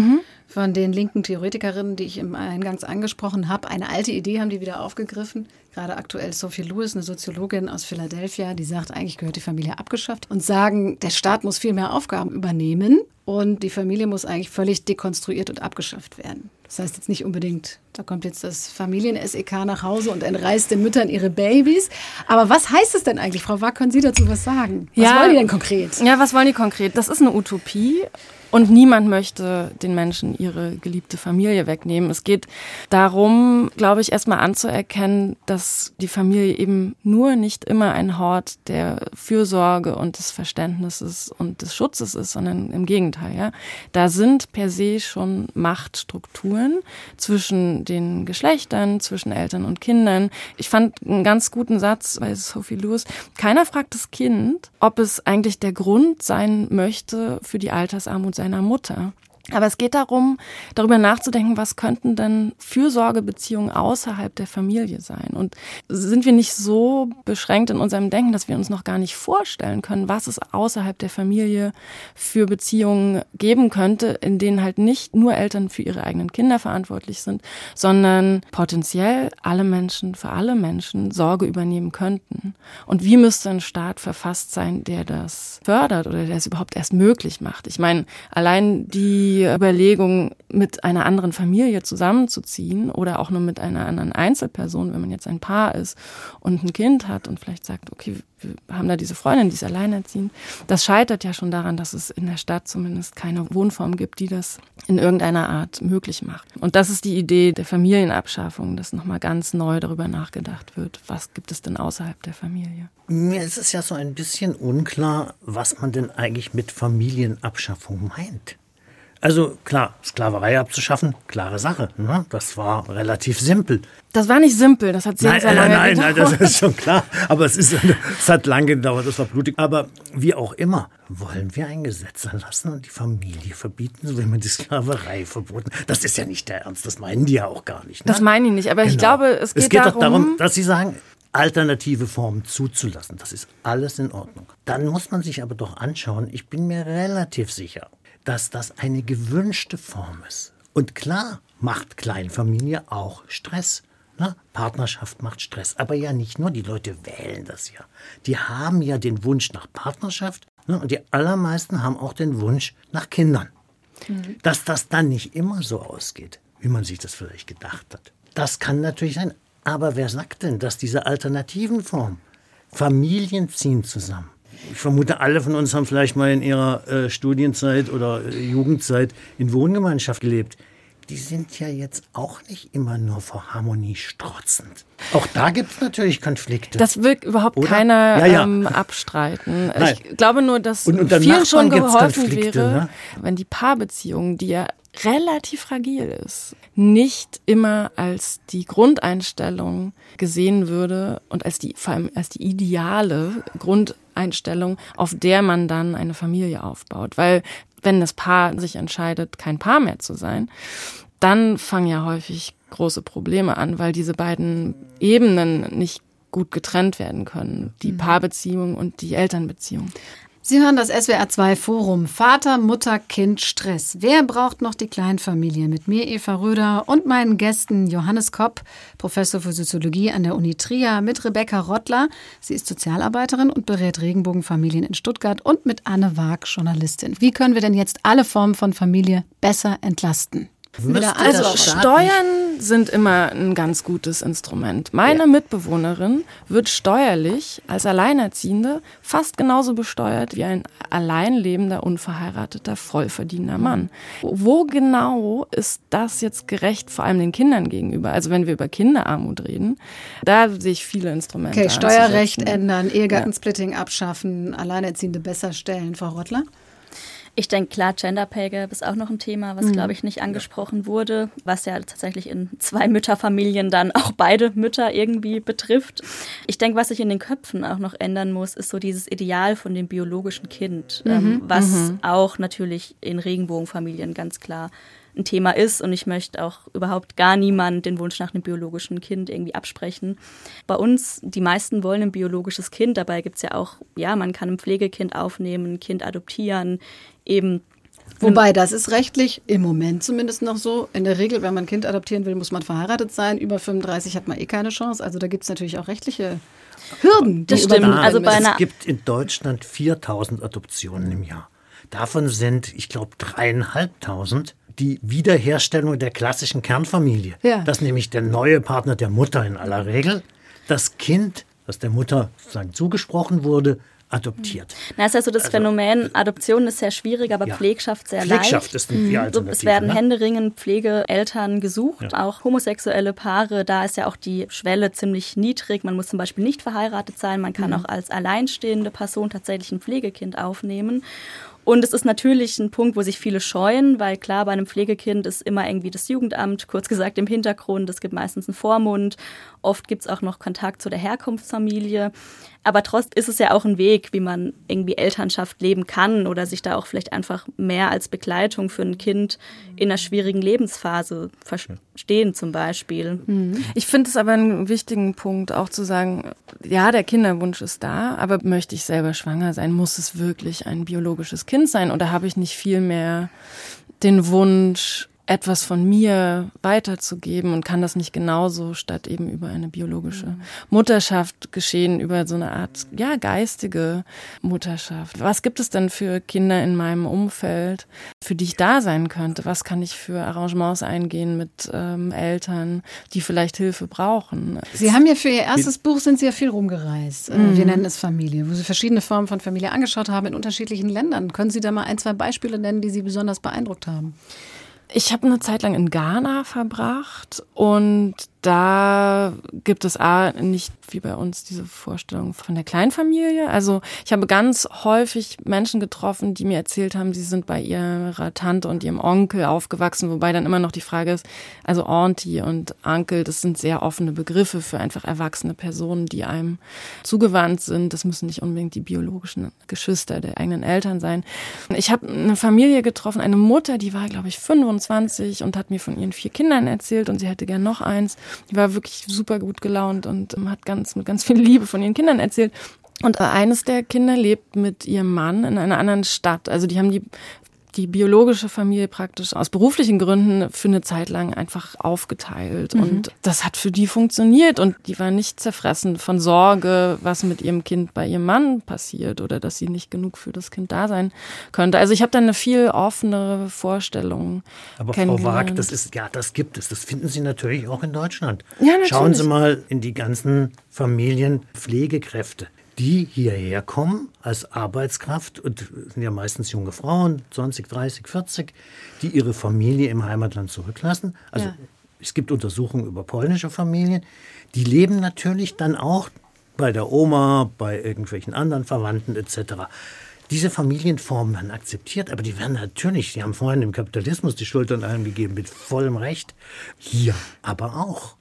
Von den linken Theoretikerinnen, die ich im Eingangs angesprochen habe. Eine alte Idee haben die wieder aufgegriffen. Gerade aktuell Sophie Lewis, eine Soziologin aus Philadelphia, die sagt, eigentlich gehört die Familie abgeschafft und sagen, der Staat muss viel mehr Aufgaben übernehmen und die Familie muss eigentlich völlig dekonstruiert und abgeschafft werden. Das heißt jetzt nicht unbedingt, da kommt jetzt das Familien-SEK nach Hause und entreißt den Müttern ihre Babys. Aber was heißt es denn eigentlich, Frau Wack? Können Sie dazu was sagen? Was
Ja.
wollen die denn konkret?
Ja, was wollen die konkret? Das ist eine Utopie. Und niemand möchte den Menschen ihre geliebte Familie wegnehmen. Es geht darum, glaube ich, erstmal anzuerkennen, dass die Familie eben nur nicht immer ein Hort der Fürsorge und des Verständnisses und des Schutzes ist, sondern im Gegenteil. Ja? Da sind per se schon Machtstrukturen zwischen den Geschlechtern, zwischen Eltern und Kindern. Ich fand einen ganz guten Satz bei Sophie Lewis. Keiner fragt das Kind, ob es eigentlich der Grund sein möchte für die Altersarmut seiner Mutter. Aber es geht darum, darüber nachzudenken, was könnten denn Fürsorgebeziehungen außerhalb der Familie sein? Und sind wir nicht so beschränkt in unserem Denken, dass wir uns noch gar nicht vorstellen können, was es außerhalb der Familie für Beziehungen geben könnte, in denen halt nicht nur Eltern für ihre eigenen Kinder verantwortlich sind, sondern potenziell alle Menschen für alle Menschen Sorge übernehmen könnten. Und wie müsste ein Staat verfasst sein, der das fördert oder der es überhaupt erst möglich macht? Ich meine, allein die Überlegung, mit einer anderen Familie zusammenzuziehen oder auch nur mit einer anderen Einzelperson, wenn man jetzt ein Paar ist und ein Kind hat und vielleicht sagt, okay, wir haben da diese Freundin, die ist alleinerziehend. Das scheitert ja schon daran, dass es in der Stadt zumindest keine Wohnform gibt, die das in irgendeiner Art möglich macht. Und das ist die Idee der Familienabschaffung, dass nochmal ganz neu darüber nachgedacht wird, was gibt es denn außerhalb der Familie.
Mir ist es ja so ein bisschen unklar, was man denn eigentlich mit Familienabschaffung meint. Also klar, Sklaverei abzuschaffen, klare Sache. Ne? Das war relativ simpel.
Das war nicht simpel, das hat sehr,
nein,
sehr lange
nein, nein,
gedauert.
das ist schon klar. Aber es, ist, es hat lange gedauert, das war blutig. Aber wie auch immer, wollen wir ein Gesetz erlassen und die Familie verbieten, so wie man die Sklaverei verboten? Das ist ja nicht der Ernst, das meinen die ja auch gar nicht. Ne?
Das meine ich nicht, aber ich
Genau.
glaube, es geht,
es geht
darum,
doch darum, dass Sie sagen, alternative Formen zuzulassen. Das ist alles in Ordnung. Dann muss man sich aber doch anschauen, ich bin mir relativ sicher, dass das eine gewünschte Form ist. Und klar macht Kleinfamilie auch Stress. Na, Partnerschaft macht Stress. Aber ja nicht nur, die Leute wählen das ja. Die haben ja den Wunsch nach Partnerschaft ne, und die allermeisten haben auch den Wunsch nach Kindern. Dass das dann nicht immer so ausgeht, wie man sich das vielleicht gedacht hat. Das kann natürlich sein. Aber wer sagt denn, dass diese alternativen Formen, Familien ziehen zusammen? Ich vermute, alle von uns haben vielleicht mal in ihrer äh, Studienzeit oder äh, Jugendzeit in Wohngemeinschaft gelebt. Die sind ja jetzt auch nicht immer nur vor Harmonie strotzend. Auch da gibt es natürlich Konflikte.
Das will überhaupt
Oder?
keiner
Ja, ja.
Ähm, abstreiten.
Nein.
Ich glaube nur, dass
Und unter
vielen schon geholfen wäre,
ne?
wenn die Paarbeziehung, die ja relativ fragil ist, nicht immer als die Grundeinstellung gesehen würde und als die, vor allem als die ideale Grundeinstellung, auf der man dann eine Familie aufbaut. Weil wenn das Paar sich entscheidet, kein Paar mehr zu sein, dann fangen ja häufig große Probleme an, weil diese beiden Ebenen nicht gut getrennt werden können. Die Paarbeziehung und die Elternbeziehung.
Sie hören das SWR2 Forum Vater, Mutter, Kind, Stress. Wer braucht noch die Kleinfamilie? Mit mir Eva Röder und meinen Gästen Johannes Kopp, Professor für Soziologie an der Uni Trier, mit Rebecca Rottler, sie ist Sozialarbeiterin und berät Regenbogenfamilien in Stuttgart und mit Anne Waag, Journalistin. Wie können wir denn jetzt alle Formen von Familie besser entlasten?
Also Steuern sind immer ein ganz gutes Instrument. Meine Mitbewohnerin wird steuerlich als Alleinerziehende fast genauso besteuert wie ein alleinlebender, unverheirateter, vollverdienender Mann. Wo genau ist das jetzt gerecht, vor allem den Kindern gegenüber? Also wenn wir über Kinderarmut reden, da sehe ich viele Instrumente.
Okay, Steuerrecht ändern, Ehegattensplitting abschaffen, Alleinerziehende besser stellen. Frau Rottler?
Ich denke, klar, Gender Pay Gap ist auch noch ein Thema, was, glaube ich, nicht angesprochen wurde, was ja tatsächlich in zwei Mütterfamilien dann auch beide Mütter irgendwie betrifft. Ich denke, was sich in den Köpfen auch noch ändern muss, ist so dieses Ideal von dem biologischen Kind, ähm, was auch natürlich in Regenbogenfamilien ganz klar ein Thema ist und ich möchte auch überhaupt gar niemand den Wunsch nach einem biologischen Kind irgendwie absprechen. Bei uns, die meisten wollen ein biologisches Kind, dabei gibt es ja auch, ja, man kann ein Pflegekind aufnehmen, ein Kind adoptieren, eben
Wobei, das ist rechtlich im Moment zumindest noch so. In der Regel, wenn man ein Kind adoptieren will, muss man verheiratet sein. Über 35 hat man eh keine Chance. Also da gibt es natürlich auch rechtliche Hürden. die
Das stimmt. Also bei
Es gibt in Deutschland 4000 Adoptionen im Jahr. Davon sind, ich glaube, dreieinhalbtausend die Wiederherstellung der klassischen Kernfamilie.
Ja.
Das ist nämlich der neue Partner der Mutter in aller Regel. Das Kind, das der Mutter sozusagen zugesprochen wurde, adoptiert.
Na, ist ja so das Phänomen, Adoption ist sehr schwierig, aber
Ja.
Pflegschaft sehr
Pflegschaft
leicht.
ist die
So,
Alternative.
es werden
ne?
händeringend Pflegeeltern gesucht, auch homosexuelle Paare. Da ist ja auch die Schwelle ziemlich niedrig. Man muss zum Beispiel nicht verheiratet sein. Man kann auch als alleinstehende Person tatsächlich ein Pflegekind aufnehmen. Und es ist natürlich ein Punkt, wo sich viele scheuen, weil klar, bei einem Pflegekind ist immer irgendwie das Jugendamt, kurz gesagt im Hintergrund. Es gibt meistens einen Vormund. Oft gibt es auch noch Kontakt zu der Herkunftsfamilie. Aber trotzdem ist es ja auch ein Weg, wie man irgendwie Elternschaft leben kann oder sich da auch vielleicht einfach mehr als Begleitung für ein Kind in einer schwierigen Lebensphase verstehen zum Beispiel.
Ich finde es aber einen wichtigen Punkt, auch zu sagen, ja, der Kinderwunsch ist da, aber möchte ich selber schwanger sein, muss es wirklich ein biologisches Kind sein? Oder habe ich nicht viel mehr den Wunsch, etwas von mir weiterzugeben und kann das nicht genauso statt eben über eine biologische Mutterschaft geschehen, über so eine Art, ja, geistige Mutterschaft. Was gibt es denn für Kinder in meinem Umfeld, für die ich da sein könnte? Was kann ich für Arrangements eingehen mit ähm, Eltern, die vielleicht Hilfe brauchen?
Sie haben ja für Ihr erstes Buch sind Sie ja viel rumgereist. Äh, Wir nennen es Familie, wo Sie verschiedene Formen von Familie angeschaut haben in unterschiedlichen Ländern. Können Sie da mal ein, zwei Beispiele nennen, die Sie besonders beeindruckt haben?
Ich habe eine Zeit lang in Ghana verbracht und da gibt es A, nicht wie bei uns diese Vorstellung von der Kleinfamilie. Also ich habe ganz häufig Menschen getroffen, die mir erzählt haben, sie sind bei ihrer Tante und ihrem Onkel aufgewachsen, wobei dann immer noch die Frage ist, also Auntie und Onkel, das sind sehr offene Begriffe für einfach erwachsene Personen, die einem zugewandt sind. Das müssen nicht unbedingt die biologischen Geschwister der eigenen Eltern sein. Ich habe eine Familie getroffen, eine Mutter, die war, glaube ich, 25 und hat mir von ihren vier Kindern erzählt und sie hätte gern noch eins. Die war wirklich super gut gelaunt und ähm, hat ganz mit ganz viel Liebe von ihren Kindern erzählt. Und äh, eines der Kinder lebt mit ihrem Mann in einer anderen Stadt. Also die haben die die biologische Familie praktisch aus beruflichen Gründen für eine Zeit lang einfach aufgeteilt. Und das hat für die funktioniert. Und die war nicht zerfressen von Sorge, was mit ihrem Kind bei ihrem Mann passiert oder dass sie nicht genug für das Kind da sein könnte. Also ich habe da eine viel offenere Vorstellung
Aber Frau. Wag, das ist, ja, das gibt es. Das finden Sie natürlich auch in Deutschland.
Ja, natürlich.
Schauen Sie mal in die ganzen Familien Pflegekräfte, die hierher kommen als Arbeitskraft und sind ja meistens junge Frauen, 20, 30, 40, die ihre Familie im Heimatland zurücklassen. Also
Ja.
es gibt Untersuchungen über polnische Familien. Die leben natürlich dann auch bei der Oma, bei irgendwelchen anderen Verwandten etc. Diese Familienformen werden akzeptiert, aber die werden natürlich, Sie haben vorhin dem Kapitalismus die Schuld an allem gegeben, mit vollem Recht. Hier aber auch.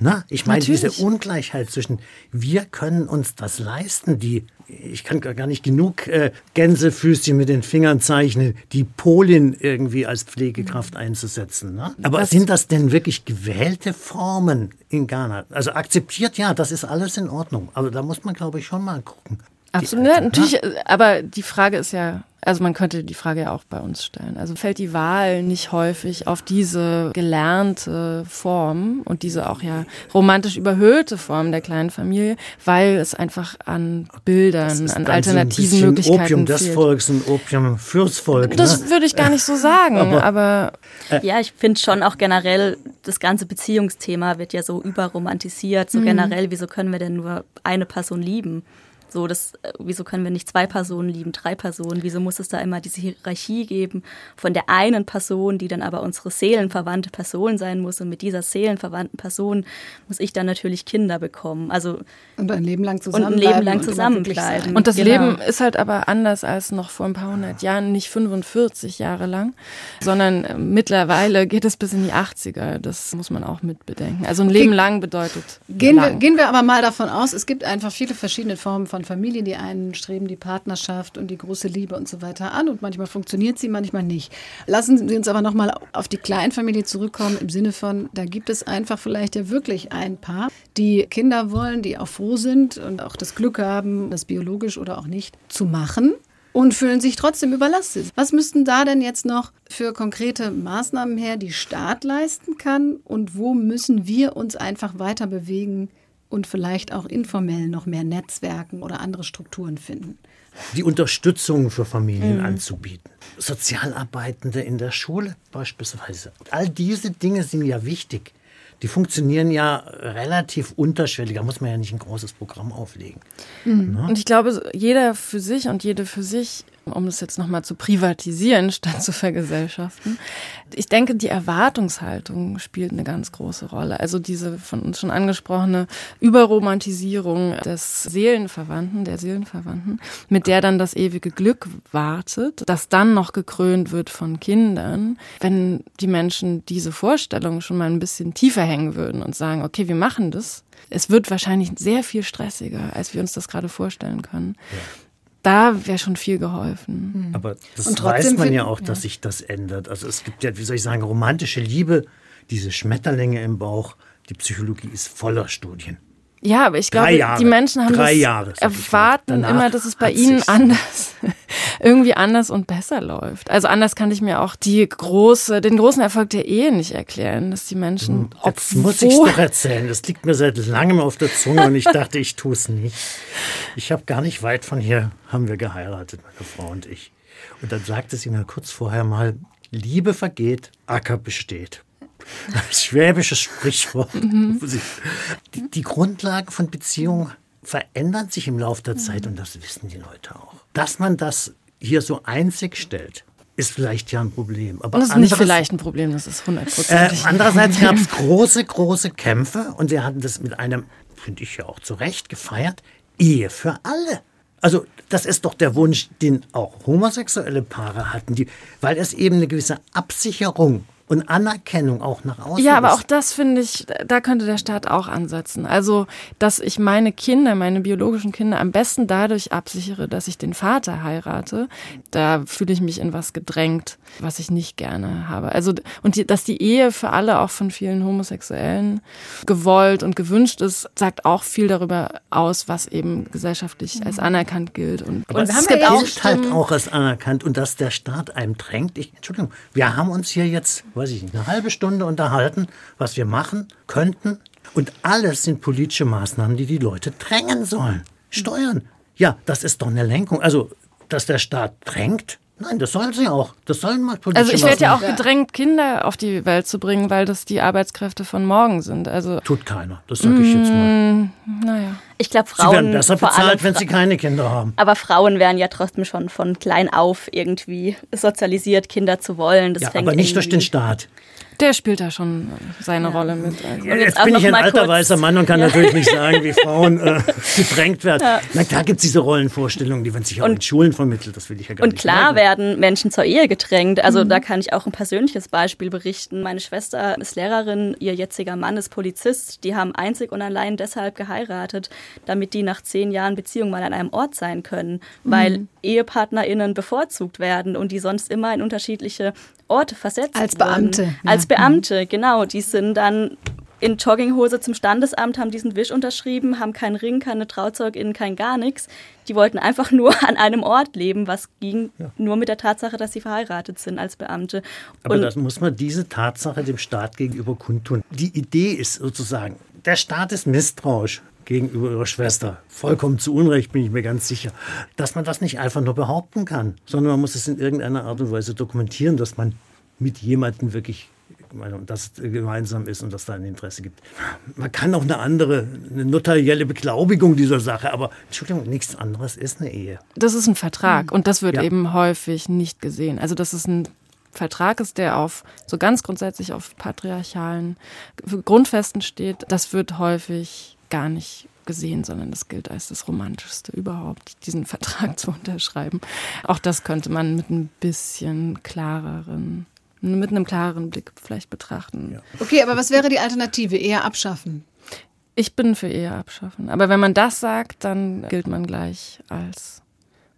Na, ich meine,
Natürlich.
diese Ungleichheit zwischen, wir können uns das leisten, die, ich kann gar nicht genug äh, Gänsefüßchen mit den Fingern zeichnen, die Polin irgendwie als Pflegekraft einzusetzen. Ne? Aber
Was-
sind das denn wirklich gewählte Formen in Ghana? Also akzeptiert, ja, das ist alles in Ordnung. Aber da muss man, glaube ich, schon mal gucken.
Absolut, ja, natürlich, äh, aber die Frage ist ja, Also man könnte die Frage ja auch bei uns stellen. Also fällt die Wahl nicht häufig auf diese gelernte Form und diese auch ja romantisch überhöhte Form der kleinen Familie, weil es einfach an Bildern, an alternativen so Möglichkeiten
Opium des
fehlt.
Volks und Opium fürs Volk. Ne?
Das würde ich gar nicht so sagen, aber, aber
ja, ich finde schon auch generell, das ganze Beziehungsthema wird ja so überromantisiert. So generell, wieso können wir denn nur eine Person lieben? So, das, äh, wieso können wir nicht zwei Personen lieben, drei Personen? Wieso muss es da immer diese Hierarchie geben von der einen Person, die dann aber unsere seelenverwandte Person sein muss? Und mit dieser seelenverwandten Person muss ich dann natürlich Kinder bekommen. Also
Und ein Leben lang
und
zusammenbleiben.
ein Leben lang
und
zusammenbleiben.
Und das
Genau.
Leben ist halt aber anders als noch vor ein paar hundert Jahren, nicht 45 Jahre lang, sondern äh, mittlerweile geht es bis in die 80er. Das muss man auch mit bedenken. Also ein Leben lang bedeutet
Gehen wir,
lang.
gehen wir aber mal davon aus, es gibt einfach viele verschiedene Formen von Familie. Die einen streben die Partnerschaft und die große Liebe und so weiter an und manchmal funktioniert sie, manchmal nicht. Lassen Sie uns aber nochmal auf die Kleinfamilie zurückkommen im Sinne von, da gibt es einfach vielleicht ja wirklich ein Paar, die Kinder wollen, die auch froh sind und auch das Glück haben, das biologisch oder auch nicht zu machen und fühlen sich trotzdem überlastet. Was müssten da denn jetzt noch für konkrete Maßnahmen her, die Staat leisten kann und wo müssen wir uns einfach weiter bewegen und vielleicht auch informell noch mehr Netzwerken oder andere Strukturen finden?
die Unterstützung für Familien
Mhm.
anzubieten. Sozialarbeitende in der Schule beispielsweise. All diese Dinge sind ja wichtig. Die funktionieren ja relativ unterschwellig. Da muss man ja nicht ein großes Programm auflegen.
Und ich glaube, jeder für sich und jede für sich, um es jetzt nochmal zu privatisieren statt zu vergesellschaften, ich denke, die Erwartungshaltung spielt eine ganz große Rolle. Also diese von uns schon angesprochene Überromantisierung des Seelenverwandten, der Seelenverwandten, mit der dann das ewige Glück wartet, das dann noch gekrönt wird von Kindern. Wenn die Menschen diese Vorstellung schon mal ein bisschen tiefer hängen würden und sagen, okay, wir machen das, es wird wahrscheinlich sehr viel stressiger, als wir uns das gerade vorstellen können. Da wäre schon viel geholfen.
Aber das weiß man ja auch, dass sich das ändert. Also es gibt ja, wie soll ich sagen, romantische Liebe, diese Schmetterlinge im Bauch. Die Psychologie ist voller Studien.
Ja, aber ich glaube, die Menschen haben
Drei
das
Jahre,
erwarten immer, dass es bei ihnen
sich's-
anders, irgendwie anders und besser läuft. Also anders kann ich mir auch die große, den großen Erfolg der Ehe nicht erklären, dass die Menschen,
Jetzt muss ich doch erzählen. Das liegt mir seit langem auf der Zunge und ich dachte, ich tue es nicht. Ich habe gar nicht weit von hier, haben wir geheiratet, meine Frau und ich. Und dann sagte sie mir kurz vorher mal, Liebe vergeht, Acker besteht. Das schwäbische Sprichwort. Wo sie- Die, die Grundlagen von Beziehungen verändern sich im Laufe der Zeit und das wissen die Leute auch. Dass man das hier so einzig stellt, ist vielleicht ja ein Problem. Aber
das ist nicht vielleicht ein Problem, das ist
äh,
hundertprozentig.
andererseits gab es große, große Kämpfe und wir hatten das mit einem, finde ich ja auch zu Recht, gefeiert, Ehe für alle. Also das ist doch der Wunsch, den auch homosexuelle Paare hatten, die, weil es eben eine gewisse Absicherung und Anerkennung auch nach außen
Ja, aber
ist.
auch das finde ich, da könnte der Staat auch ansetzen. Also, dass ich meine Kinder, meine biologischen Kinder am besten dadurch absichere, dass ich den Vater heirate, da fühle ich mich in was gedrängt, was ich nicht gerne habe. Also, und die, dass die Ehe für alle, auch von vielen Homosexuellen, gewollt und gewünscht ist, sagt auch viel darüber aus, was eben gesellschaftlich als anerkannt gilt. Und,
Aber
Und
es
ja
gilt
jetzt
halt auch als anerkannt und dass der Staat einem drängt. Ich, Entschuldigung, wir haben uns hier jetzt, weiß ich nicht, eine halbe Stunde unterhalten, was wir machen könnten. Und alles sind politische Maßnahmen, die die Leute drängen sollen. Steuern. Ja, das ist doch eine Lenkung. Also, dass der Staat drängt, nein, das sollen sie auch. Das sollen mal politische
also ich werde ja auch gedrängt, Kinder auf die Welt zu bringen, weil das die Arbeitskräfte von morgen sind. Also,
Tut keiner, das sage ich jetzt mal.
naja.
Ich glaube,
Sie werden
Frauen
besser bezahlt, wenn sie keine Kinder haben.
Aber Frauen werden ja trotzdem schon von klein auf irgendwie sozialisiert, Kinder zu wollen. Das
Ja,
fängt
aber nicht durch den Staat.
Der spielt da schon seine Rolle mit. Also.
jetzt
Jetzt
auch
bin ich ein alter
kurz-
weißer Mann und kann natürlich nicht sagen, wie Frauen äh, gedrängt werden. Na klar gibt es diese Rollenvorstellungen, die werden sich auch
Und-
in Schulen vermittelt, das will ich ja gar
Und
nicht
klar
leugnen.
werden Menschen zur Ehe gedrängt. Also
Mhm.
da kann ich auch ein persönliches Beispiel berichten. Meine Schwester ist Lehrerin, ihr jetziger Mann ist Polizist. Die haben einzig und allein deshalb geheiratet, damit die nach zehn Jahren Beziehung mal an einem Ort sein können, weil
Mhm.
EhepartnerInnen bevorzugt werden und die sonst immer in unterschiedliche Orte versetzt
Als
wurden.
Beamte, ja.
Als Beamte, genau. Die sind dann in Jogginghose zum Standesamt, haben diesen Wisch unterschrieben, haben keinen Ring, keine Trauzeugin, kein gar nichts. Die wollten einfach nur an einem Ort leben, was ging ja. nur mit der Tatsache, dass sie verheiratet sind als Beamte.
Aber das muss man diese Tatsache dem Staat gegenüber kundtun. Die Idee ist sozusagen, der Staat ist misstrauisch gegenüber ihrer Schwester. Vollkommen zu Unrecht, bin ich mir ganz sicher. Dass man das nicht einfach nur behaupten kann, sondern man muss es in irgendeiner Art und Weise dokumentieren, dass man mit jemandem wirklich es gemeinsam ist und dass da ein Interesse gibt. Man kann auch eine andere, eine notarielle Beglaubigung dieser Sache, aber Entschuldigung, nichts anderes ist eine Ehe.
Das ist ein Vertrag und das wird ja. eben häufig nicht gesehen. Also das ist ein Vertrag ist, der auf so ganz grundsätzlich auf patriarchalen Grundfesten steht, das wird häufig gar nicht gesehen, sondern das gilt als das Romantischste überhaupt, diesen Vertrag zu unterschreiben. Auch das könnte man mit ein bisschen klareren, mit einem klareren Blick vielleicht betrachten. Ja.
Okay, aber was wäre die Alternative? Eher abschaffen?
Ich bin für eher abschaffen. Aber wenn man das sagt, dann gilt man gleich als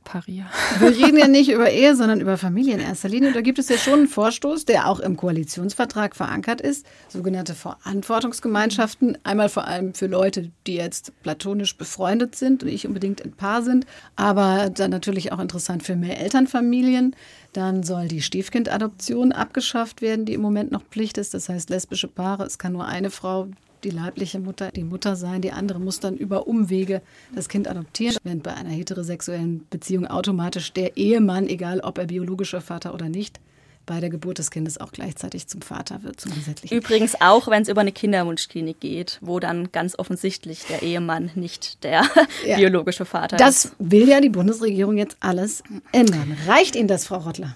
Paria.
Wir reden ja nicht über Ehe, sondern über Familie in erster Linie. Da gibt es ja schon einen Vorstoß, der auch im Koalitionsvertrag verankert ist, sogenannte Verantwortungsgemeinschaften. Einmal vor allem für Leute, die jetzt platonisch befreundet sind und nicht unbedingt ein Paar sind, aber dann natürlich auch interessant für mehr Elternfamilien. Dann soll die Stiefkindadoption abgeschafft werden, die im Moment noch Pflicht ist. Das heißt, lesbische Paare, es kann nur eine Frau die leibliche Mutter die Mutter sein, die andere muss dann über Umwege das Kind adoptieren, während bei einer heterosexuellen Beziehung automatisch der Ehemann, egal ob er biologischer Vater oder nicht, bei der Geburt des Kindes auch gleichzeitig zum Vater wird, zum gesetzlichen.
Übrigens auch, wenn es über eine Kinderwunschklinik geht, wo dann ganz offensichtlich der Ehemann nicht der ja. biologische Vater
das ist. Das will ja die Bundesregierung jetzt alles ändern. Reicht Ihnen das, Frau Rottler?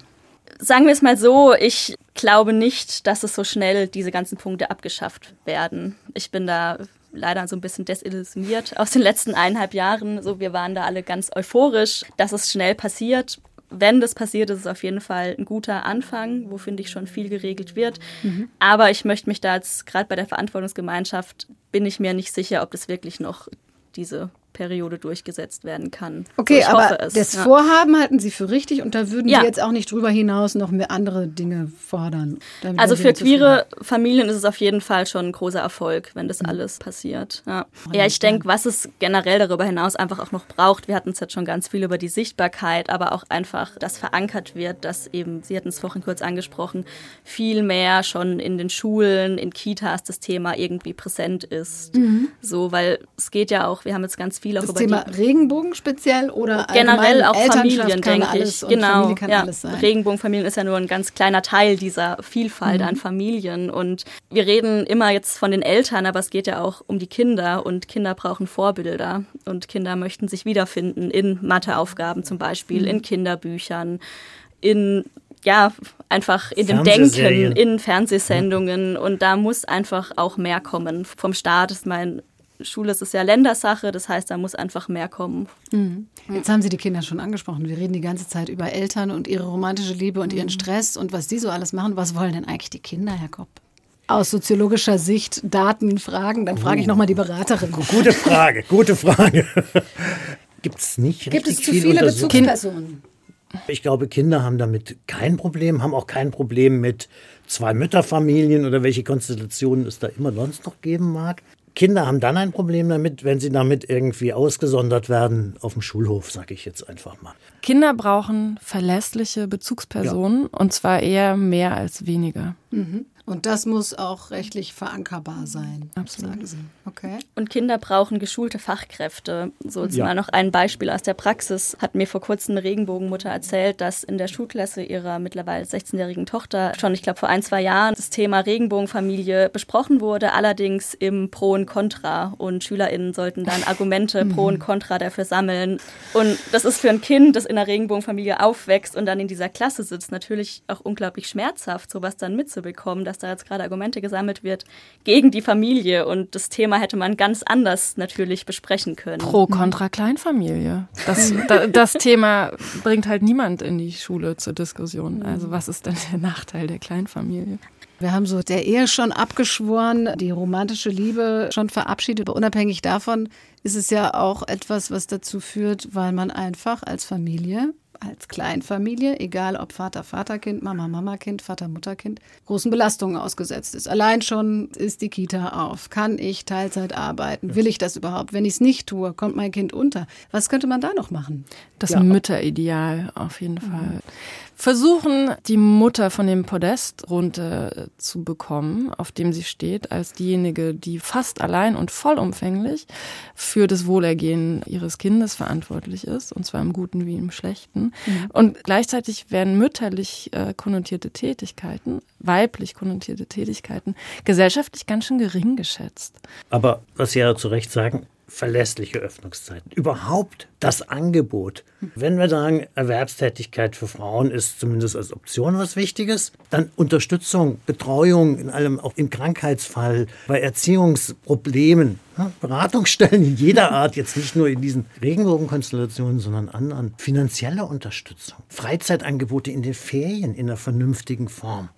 Sagen wir es mal so, ich glaube nicht, dass es so schnell diese ganzen Punkte abgeschafft werden. Ich bin da leider so ein bisschen desillusioniert aus den letzten eineinhalb Jahren. So, wir waren da alle ganz euphorisch, dass es schnell passiert. Wenn das passiert, ist es auf jeden Fall ein guter Anfang, wo finde ich schon viel geregelt wird. Mhm. Aber ich möchte mich da jetzt gerade bei der Verantwortungsgemeinschaft bin ich mir nicht sicher, ob das wirklich noch diese Periode durchgesetzt werden kann.
Okay, so, aber das ja. Vorhaben halten Sie für richtig und da würden ja. Sie jetzt auch nicht drüber hinaus noch mehr andere Dinge fordern.
Also für queere Familien ist es auf jeden Fall schon ein großer Erfolg, wenn das mhm. alles passiert. Ja, ja ich denke, was es generell darüber hinaus einfach auch noch braucht, wir hatten es jetzt schon ganz viel über die Sichtbarkeit, aber auch einfach, dass verankert wird, dass eben, Sie hatten es vorhin kurz angesprochen, viel mehr schon in den Schulen, in Kitas das Thema irgendwie präsent ist. Mhm. So, weil es geht ja auch, wir haben jetzt ganz viel auch
das
über
Thema Regenbogen speziell oder
generell auch Familien, denke ich. Genau, ja. Regenbogenfamilien ist ja nur ein ganz kleiner Teil dieser Vielfalt mhm. an Familien und wir reden immer jetzt von den Eltern, aber es geht ja auch um die Kinder und Kinder brauchen Vorbilder und Kinder möchten sich wiederfinden in Matheaufgaben zum Beispiel, mhm. in Kinderbüchern, in ja, einfach in dem Denken, in Fernsehsendungen und da muss einfach auch mehr kommen vom Staat. Ist mein Schule ist es ja Ländersache, das heißt, da muss einfach mehr kommen.
Mhm. Jetzt haben Sie die Kinder schon angesprochen. Wir reden die ganze Zeit über Eltern und ihre romantische Liebe und ihren mhm. Stress und was die so alles machen. Was wollen denn eigentlich die Kinder, Herr Kopp? Aus soziologischer Sicht Daten, Fragen, dann frage ich nochmal die Beraterin.
Gute Frage, gute Frage. Gibt es nicht
Gibt es zu viel viele Bezugspersonen?
Ich glaube, Kinder haben damit kein Problem, haben auch kein Problem mit zwei Mütterfamilien oder welche Konstellationen es da immer sonst noch geben mag. Kinder haben dann ein Problem damit, wenn sie damit irgendwie ausgesondert werden auf dem Schulhof, sage ich jetzt einfach mal.
Kinder brauchen verlässliche Bezugspersonen ja. und zwar eher mehr als weniger.
Mhm. Und das muss auch rechtlich verankerbar sein.
Absolut. Sagen Sie.
Okay. Und Kinder brauchen geschulte Fachkräfte. So jetzt ja. mal noch ein Beispiel aus der Praxis. Hat mir vor kurzem eine Regenbogenmutter erzählt, dass in der Schulklasse ihrer mittlerweile 16-jährigen Tochter schon, ich glaube, vor ein, zwei Jahren das Thema Regenbogenfamilie besprochen wurde, allerdings im Pro und Contra. Und SchülerInnen sollten dann Argumente Pro und Contra dafür sammeln. Und das ist für ein Kind, das in einer Regenbogenfamilie aufwächst und dann in dieser Klasse sitzt, natürlich auch unglaublich schmerzhaft, sowas dann mitzubekommen, dass da jetzt gerade Argumente gesammelt wird gegen die Familie. Und das Thema hätte man ganz anders natürlich besprechen können.
Pro kontra Kleinfamilie. Das, das Thema bringt halt niemand in die Schule zur Diskussion. Also was ist denn der Nachteil der Kleinfamilie?
Wir haben so der Ehe schon abgeschworen, die romantische Liebe schon verabschiedet. Aber unabhängig davon ist es ja auch etwas, was dazu führt, weil man einfach als Familie als Kleinfamilie, egal ob Vater, Vaterkind, Mama, Mama-Kind, Vater, Mutterkind, großen Belastungen ausgesetzt ist. Allein schon ist die Kita auf. Kann ich Teilzeit arbeiten? Will ich das überhaupt? Wenn ich es nicht tue, kommt mein Kind unter. Was könnte man da noch machen?
Das ja. Mütterideal auf jeden mhm. Versuchen, die Mutter von dem Podest runter zu bekommen, auf dem sie steht, als diejenige, die fast allein und vollumfänglich für das Wohlergehen ihres Kindes verantwortlich ist, und zwar im Guten wie im Schlechten. Mhm. Und gleichzeitig werden mütterlich äh, konnotierte Tätigkeiten, weiblich konnotierte Tätigkeiten, gesellschaftlich ganz schön gering geschätzt.
Aber was Sie ja zu Recht sagen, verlässliche Öffnungszeiten. Überhaupt das Angebot. Wenn wir sagen, Erwerbstätigkeit für Frauen ist zumindest als Option was Wichtiges, dann Unterstützung, Betreuung in allem, auch im Krankheitsfall, bei Erziehungsproblemen, Beratungsstellen jeder Art, jetzt nicht nur in diesen Regenbogenkonstellationen, sondern anderen, finanzielle Unterstützung, Freizeitangebote in den Ferien in einer vernünftigen Form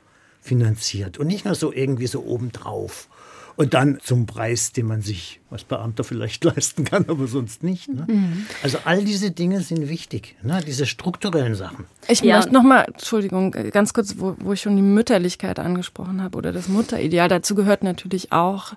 finanziert und nicht nur so irgendwie so obendrauf und dann zum Preis, den man sich als Beamter vielleicht leisten kann, aber sonst nicht. Ne? Mhm. Also all diese Dinge sind wichtig, ne? diese strukturellen Sachen.
Ich ja. möchte nochmal, Entschuldigung, ganz kurz, wo, wo, ich schon die Mütterlichkeit angesprochen habe oder das Mutterideal. Dazu gehört natürlich auch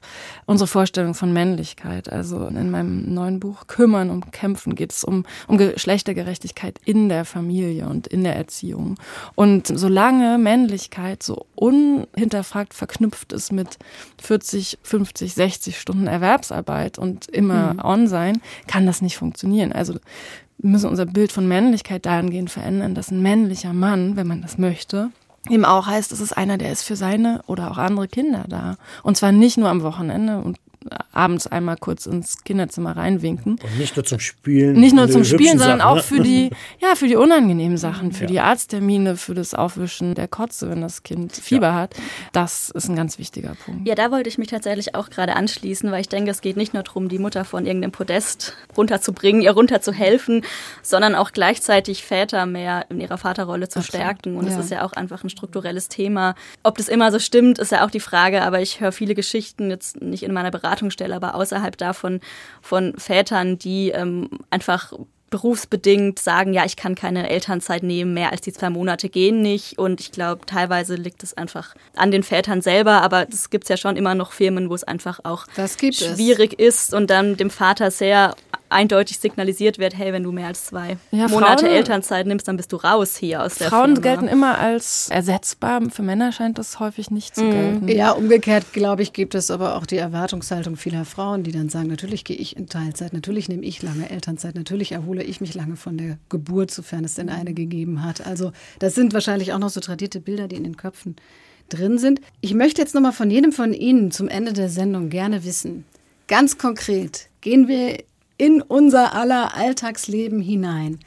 unsere Vorstellung von Männlichkeit. Also in meinem neuen Buch Kümmern und Kämpfen geht es um, um Geschlechtergerechtigkeit in der Familie und in der Erziehung. Und solange Männlichkeit so unhinterfragt verknüpft ist mit 40, 50, 60 Stunden Erwerbsarbeit und immer mhm. on sein, kann das nicht funktionieren. Also wir müssen unser Bild von Männlichkeit dahingehend verändern, dass ein männlicher Mann, wenn man das möchte, eben auch heißt, es ist einer, der ist für seine oder auch andere Kinder da. Und zwar nicht nur am Wochenende und abends einmal kurz ins Kinderzimmer reinwinken.
Und nicht nur zum Spielen.
Nicht nur zum Spielen, sondern Sachen, auch ne? für die, ja, für die unangenehmen Sachen, für ja. die Arzttermine, für das Aufwischen der Kotze, wenn das Kind Fieber ja. hat. Das ist ein ganz wichtiger Punkt.
Ja, da wollte ich mich tatsächlich auch gerade anschließen, weil ich denke, es geht nicht nur darum, die Mutter von irgendeinem Podest runterzubringen, ihr runterzuhelfen, sondern auch gleichzeitig Väter mehr in ihrer Vaterrolle zu Absolut. stärken. Und es ja. ist ja auch einfach ein strukturelles Thema. Ob das immer so stimmt, ist ja auch die Frage, aber ich höre viele Geschichten jetzt nicht in meiner Beratung Beratungsstelle, aber außerhalb davon von Vätern, die ähm, einfach berufsbedingt sagen, ja, ich kann keine Elternzeit nehmen, mehr als die zwei Monate gehen nicht. Und ich glaube, teilweise liegt es einfach an den Vätern selber, aber es gibt ja schon immer noch Firmen, wo es einfach auch schwierig es. ist und dann dem Vater sehr eindeutig signalisiert wird, hey, wenn du mehr als zwei ja, Monate Frauen, Elternzeit nimmst, dann bist du raus hier aus der
Frauen
Firma.
gelten immer als ersetzbar. Für Männer scheint das häufig nicht zu mhm. gelten.
Ja, umgekehrt, glaube ich, gibt es aber auch die Erwartungshaltung vieler Frauen, die dann sagen, natürlich gehe ich in Teilzeit, natürlich nehme ich lange Elternzeit, natürlich erhole ich mich lange von der Geburt, sofern es denn eine gegeben hat. Also das sind wahrscheinlich auch noch so tradierte Bilder, die in den Köpfen drin sind. Ich möchte jetzt noch mal von jedem von Ihnen zum Ende der Sendung gerne wissen, ganz konkret, gehen wir in unser aller Alltagsleben hinein.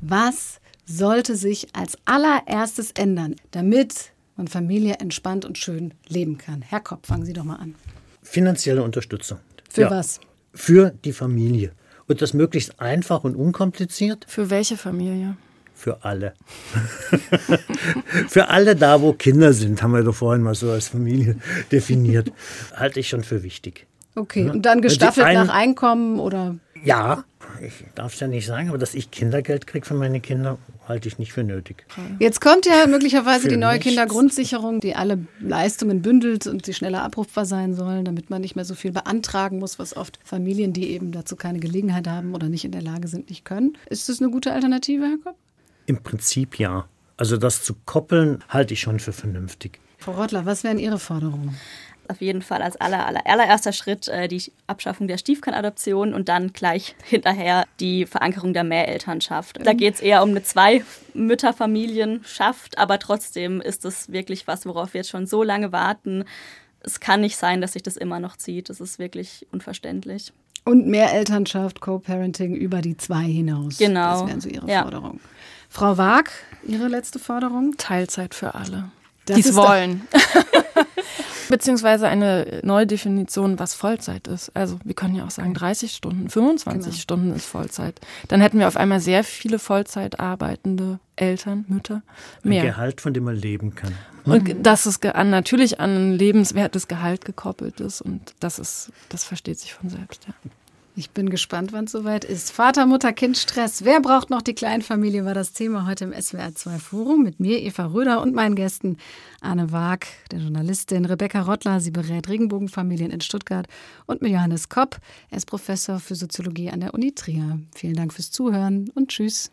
Was sollte sich als allererstes ändern, damit man Familie entspannt und schön leben kann? Herr Kopp, fangen Sie doch mal an.
Finanzielle Unterstützung.
Für ja. was?
Für die Familie. Und das möglichst einfach und unkompliziert.
Für welche Familie?
Für alle. für alle da, wo Kinder sind, haben wir doch vorhin mal so als Familie definiert. Halte ich schon für wichtig.
Okay, und dann gestaffelt nach Einkommen oder?
Ja, ich darf es ja nicht sagen, aber dass ich Kindergeld kriege für meine Kinder, halte ich nicht für nötig.
Jetzt kommt ja möglicherweise die neue nichts. Kindergrundsicherung, die alle Leistungen bündelt und die schneller abrufbar sein sollen, damit man nicht mehr so viel beantragen muss, was oft Familien, die eben dazu keine Gelegenheit haben oder nicht in der Lage sind, nicht können. Ist das eine gute Alternative, Herr Kopp?
Im Prinzip ja. Also das zu koppeln, halte ich schon für vernünftig.
Frau Rottler, was wären Ihre Forderungen?
Auf jeden Fall als aller, aller, allererster Schritt äh, die Abschaffung der Stiefkindadoption und dann gleich hinterher die Verankerung der Mehrelternschaft. Da mhm. geht es eher um eine Zwei-Mütter-Familienschaft, aber trotzdem ist es wirklich was, worauf wir jetzt schon so lange warten. Es kann nicht sein, dass sich das immer noch zieht. Das ist wirklich unverständlich.
Und Mehrelternschaft, Co-Parenting über die zwei hinaus.
Genau.
Das wären so Ihre ja. Forderungen. Frau Waag, Ihre letzte Forderung?
Teilzeit für alle. Die es wollen. Beziehungsweise eine neue Definition, was Vollzeit ist. Also wir können ja auch sagen 30 Stunden, 25 genau. Stunden ist Vollzeit. Dann hätten wir auf einmal sehr viele Vollzeit arbeitende Eltern, Mütter, mehr.
Ein Gehalt, von dem man leben kann.
Und dass es an, natürlich an ein lebenswertes Gehalt gekoppelt ist und das ist, das versteht sich von selbst, ja.
Ich bin gespannt, wann es soweit ist. Vater, Mutter, Kind, Stress. Wer braucht noch die Kleinfamilie, war das Thema heute im SWR 2 Forum mit mir, Eva Röder und meinen Gästen Anne Waag, der Journalistin, Rebecca Rottler, sie berät Regenbogenfamilien in Stuttgart und mit Johannes Kopp. Er ist Professor für Soziologie an der Uni Trier. Vielen Dank fürs Zuhören und tschüss.